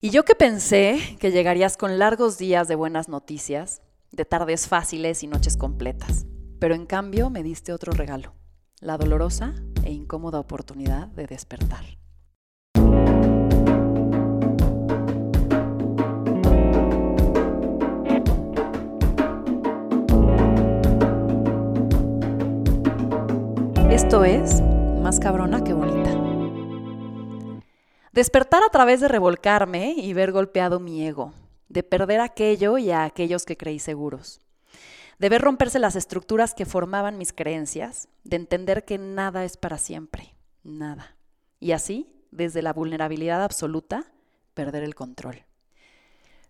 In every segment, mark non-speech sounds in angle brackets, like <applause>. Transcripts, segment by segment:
Y yo que pensé que llegarías con largos días de buenas noticias, de tardes fáciles y noches completas, pero en cambio me diste otro regalo, la dolorosa e incómoda oportunidad de despertar. Esto es Más cabrona que bonita. Despertar a través de revolcarme y ver golpeado mi ego, de perder aquello y a aquellos que creí seguros, de ver romperse las estructuras que formaban mis creencias, de entender que nada es para siempre, nada. Y así, desde la vulnerabilidad absoluta, perder el control.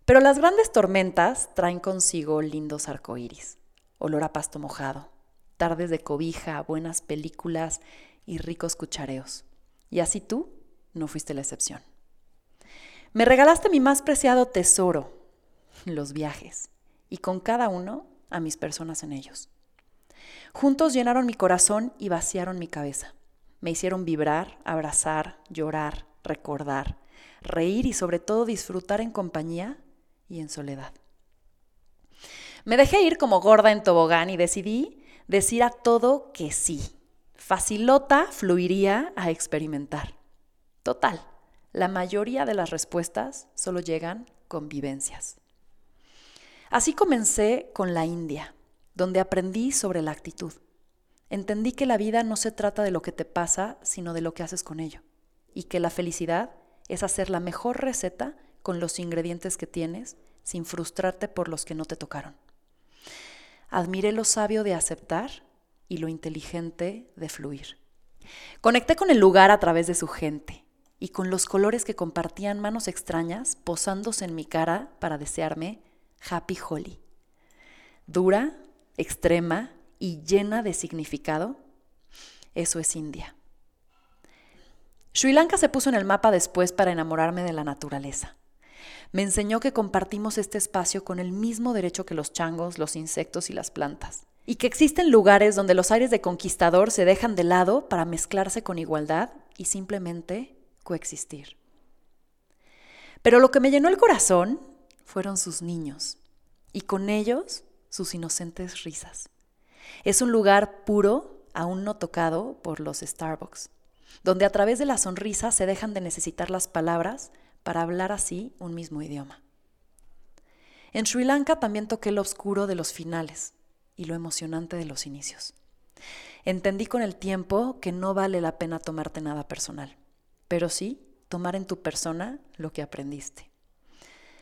Pero las grandes tormentas traen consigo lindos arcoíris, olor a pasto mojado, tardes de cobija, buenas películas y ricos cuchareos. Y así tú no fuiste la excepción. Me regalaste mi más preciado tesoro, los viajes, y con cada uno a mis personas en ellos. Juntos llenaron mi corazón y vaciaron mi cabeza. Me hicieron vibrar, abrazar, llorar, recordar, reír y sobre todo disfrutar en compañía y en soledad. Me dejé ir como gorda en tobogán y decidí decir a todo que sí. Facilota fluiría a experimentar. Total, la mayoría de las respuestas solo llegan con vivencias. Así comencé con la India, donde aprendí sobre la actitud. Entendí que la vida no se trata de lo que te pasa, sino de lo que haces con ello, y que la felicidad es hacer la mejor receta con los ingredientes que tienes, sin frustrarte por los que no te tocaron. Admiré lo sabio de aceptar y lo inteligente de fluir. Conecté con el lugar a través de su gente, y con los colores que compartían manos extrañas posándose en mi cara para desearme Happy Holly. Dura, extrema y llena de significado, eso es India. Sri Lanka se puso en el mapa después para enamorarme de la naturaleza. Me enseñó que compartimos este espacio con el mismo derecho que los changos, los insectos y las plantas, y que existen lugares donde los aires de conquistador se dejan de lado para mezclarse con igualdad y simplemente coexistir. Pero lo que me llenó el corazón fueron sus niños y con ellos sus inocentes risas. Es un lugar puro, aún no tocado por los Starbucks, donde a través de la sonrisa se dejan de necesitar las palabras para hablar así un mismo idioma. En Sri Lanka también toqué lo oscuro de los finales y lo emocionante de los inicios. Entendí con el tiempo que no vale la pena tomarte nada personal pero sí tomar en tu persona lo que aprendiste.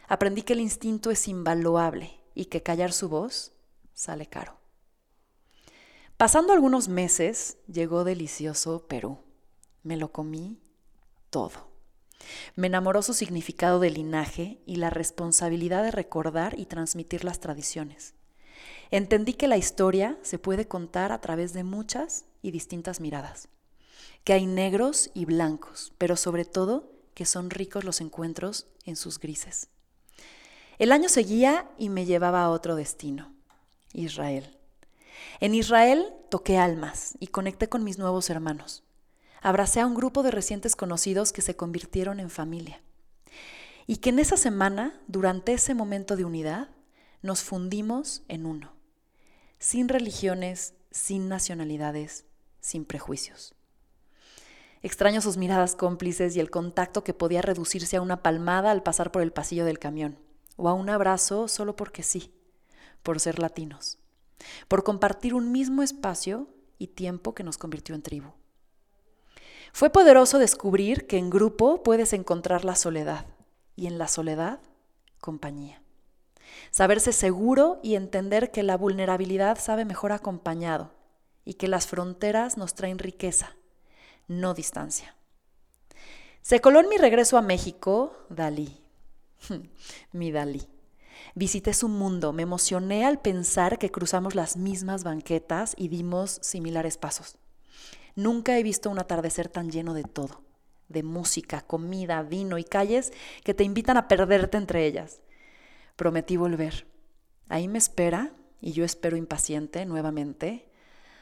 Aprendí que el instinto es invaluable y que callar su voz sale caro. Pasando algunos meses, llegó delicioso Perú. Me lo comí todo. Me enamoró su significado de linaje y la responsabilidad de recordar y transmitir las tradiciones. Entendí que la historia se puede contar a través de muchas y distintas miradas que hay negros y blancos, pero sobre todo que son ricos los encuentros en sus grises. El año seguía y me llevaba a otro destino, Israel. En Israel toqué almas y conecté con mis nuevos hermanos. Abracé a un grupo de recientes conocidos que se convirtieron en familia. Y que en esa semana, durante ese momento de unidad, nos fundimos en uno, sin religiones, sin nacionalidades, sin prejuicios. Extraño sus miradas cómplices y el contacto que podía reducirse a una palmada al pasar por el pasillo del camión, o a un abrazo solo porque sí, por ser latinos, por compartir un mismo espacio y tiempo que nos convirtió en tribu. Fue poderoso descubrir que en grupo puedes encontrar la soledad y en la soledad compañía. Saberse seguro y entender que la vulnerabilidad sabe mejor acompañado y que las fronteras nos traen riqueza no distancia. Se coló en mi regreso a México Dalí, <laughs> mi Dalí. Visité su mundo, me emocioné al pensar que cruzamos las mismas banquetas y dimos similares pasos. Nunca he visto un atardecer tan lleno de todo, de música, comida, vino y calles que te invitan a perderte entre ellas. Prometí volver. Ahí me espera y yo espero impaciente nuevamente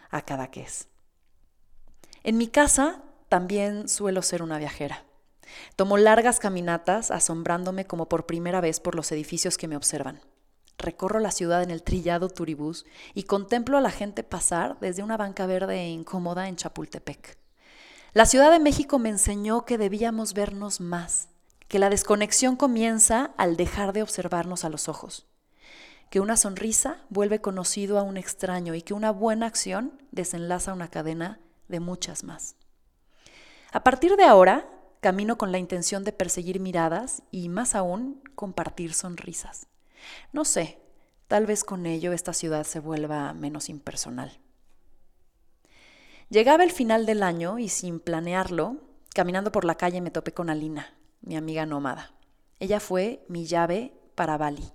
a cada que es. En mi casa también suelo ser una viajera. Tomo largas caminatas asombrándome como por primera vez por los edificios que me observan. Recorro la ciudad en el trillado turibús y contemplo a la gente pasar desde una banca verde e incómoda en Chapultepec. La Ciudad de México me enseñó que debíamos vernos más, que la desconexión comienza al dejar de observarnos a los ojos, que una sonrisa vuelve conocido a un extraño y que una buena acción desenlaza una cadena de muchas más. A partir de ahora, camino con la intención de perseguir miradas y, más aún, compartir sonrisas. No sé, tal vez con ello esta ciudad se vuelva menos impersonal. Llegaba el final del año y sin planearlo, caminando por la calle me topé con Alina, mi amiga nómada. Ella fue mi llave para Bali.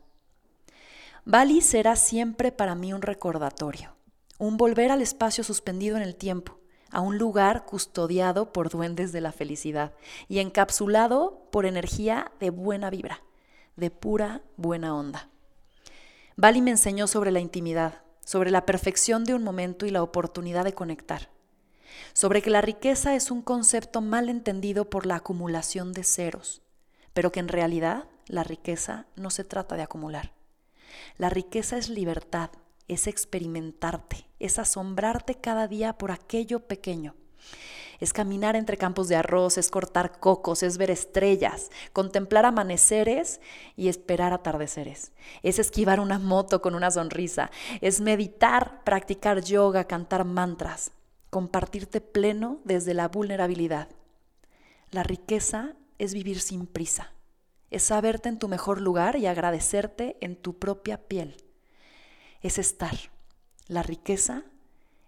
Bali será siempre para mí un recordatorio, un volver al espacio suspendido en el tiempo, a un lugar custodiado por duendes de la felicidad y encapsulado por energía de buena vibra, de pura buena onda. Bali me enseñó sobre la intimidad, sobre la perfección de un momento y la oportunidad de conectar sobre que la riqueza es un concepto mal entendido por la acumulación de ceros, pero que en realidad la riqueza no se trata de acumular. La riqueza es libertad, es experimentarte, es asombrarte cada día por aquello pequeño. Es caminar entre campos de arroz, es cortar cocos, es ver estrellas, contemplar amaneceres y esperar atardeceres. Es esquivar una moto con una sonrisa, es meditar, practicar yoga, cantar mantras, compartirte pleno desde la vulnerabilidad. La riqueza es vivir sin prisa, es saberte en tu mejor lugar y agradecerte en tu propia piel. Es estar. La riqueza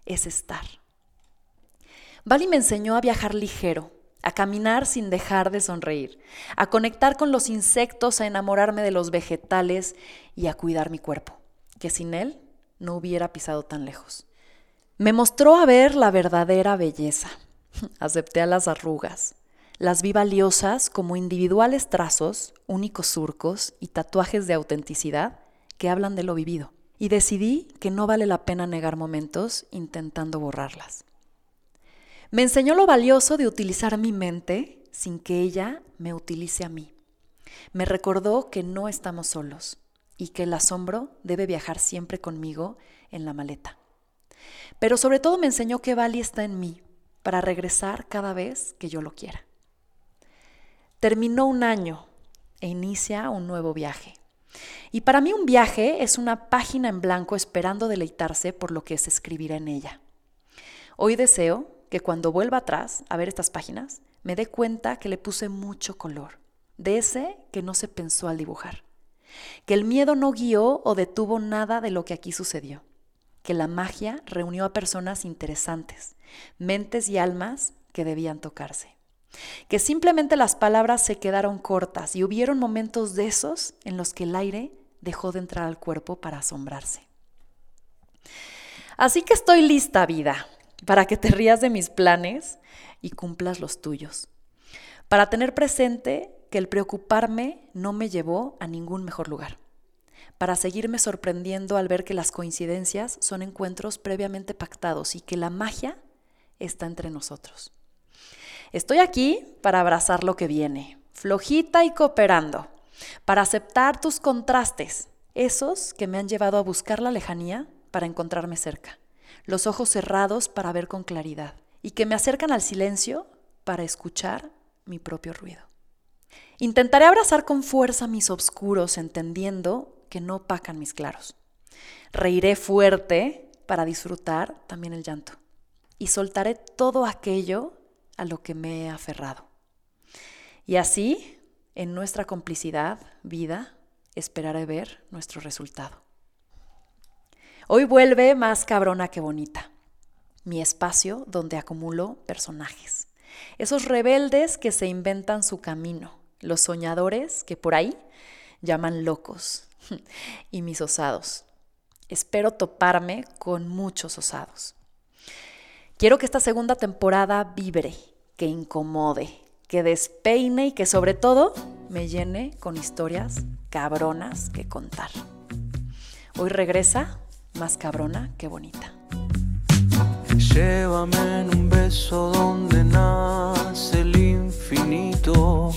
es estar. Bali me enseñó a viajar ligero, a caminar sin dejar de sonreír, a conectar con los insectos, a enamorarme de los vegetales y a cuidar mi cuerpo, que sin él no hubiera pisado tan lejos. Me mostró a ver la verdadera belleza. <laughs> Acepté a las arrugas. Las vi valiosas como individuales trazos, únicos surcos y tatuajes de autenticidad que hablan de lo vivido. Y decidí que no vale la pena negar momentos intentando borrarlas. Me enseñó lo valioso de utilizar mi mente sin que ella me utilice a mí. Me recordó que no estamos solos y que el asombro debe viajar siempre conmigo en la maleta. Pero sobre todo me enseñó que Bali está en mí para regresar cada vez que yo lo quiera. Terminó un año e inicia un nuevo viaje. Y para mí un viaje es una página en blanco esperando deleitarse por lo que se escribirá en ella. Hoy deseo que cuando vuelva atrás a ver estas páginas, me dé cuenta que le puse mucho color, de ese que no se pensó al dibujar, que el miedo no guió o detuvo nada de lo que aquí sucedió que la magia reunió a personas interesantes, mentes y almas que debían tocarse. Que simplemente las palabras se quedaron cortas y hubieron momentos de esos en los que el aire dejó de entrar al cuerpo para asombrarse. Así que estoy lista, vida, para que te rías de mis planes y cumplas los tuyos. Para tener presente que el preocuparme no me llevó a ningún mejor lugar para seguirme sorprendiendo al ver que las coincidencias son encuentros previamente pactados y que la magia está entre nosotros. Estoy aquí para abrazar lo que viene, flojita y cooperando, para aceptar tus contrastes, esos que me han llevado a buscar la lejanía para encontrarme cerca, los ojos cerrados para ver con claridad y que me acercan al silencio para escuchar mi propio ruido. Intentaré abrazar con fuerza mis oscuros, entendiendo que no opacan mis claros. Reiré fuerte para disfrutar también el llanto. Y soltaré todo aquello a lo que me he aferrado. Y así, en nuestra complicidad, vida, esperaré ver nuestro resultado. Hoy vuelve más cabrona que bonita. Mi espacio donde acumulo personajes. Esos rebeldes que se inventan su camino. Los soñadores que por ahí llaman locos <laughs> y mis osados. Espero toparme con muchos osados. Quiero que esta segunda temporada vibre, que incomode, que despeine y que sobre todo me llene con historias cabronas que contar. Hoy regresa más cabrona que bonita. Llévame en un beso donde nace el infinito.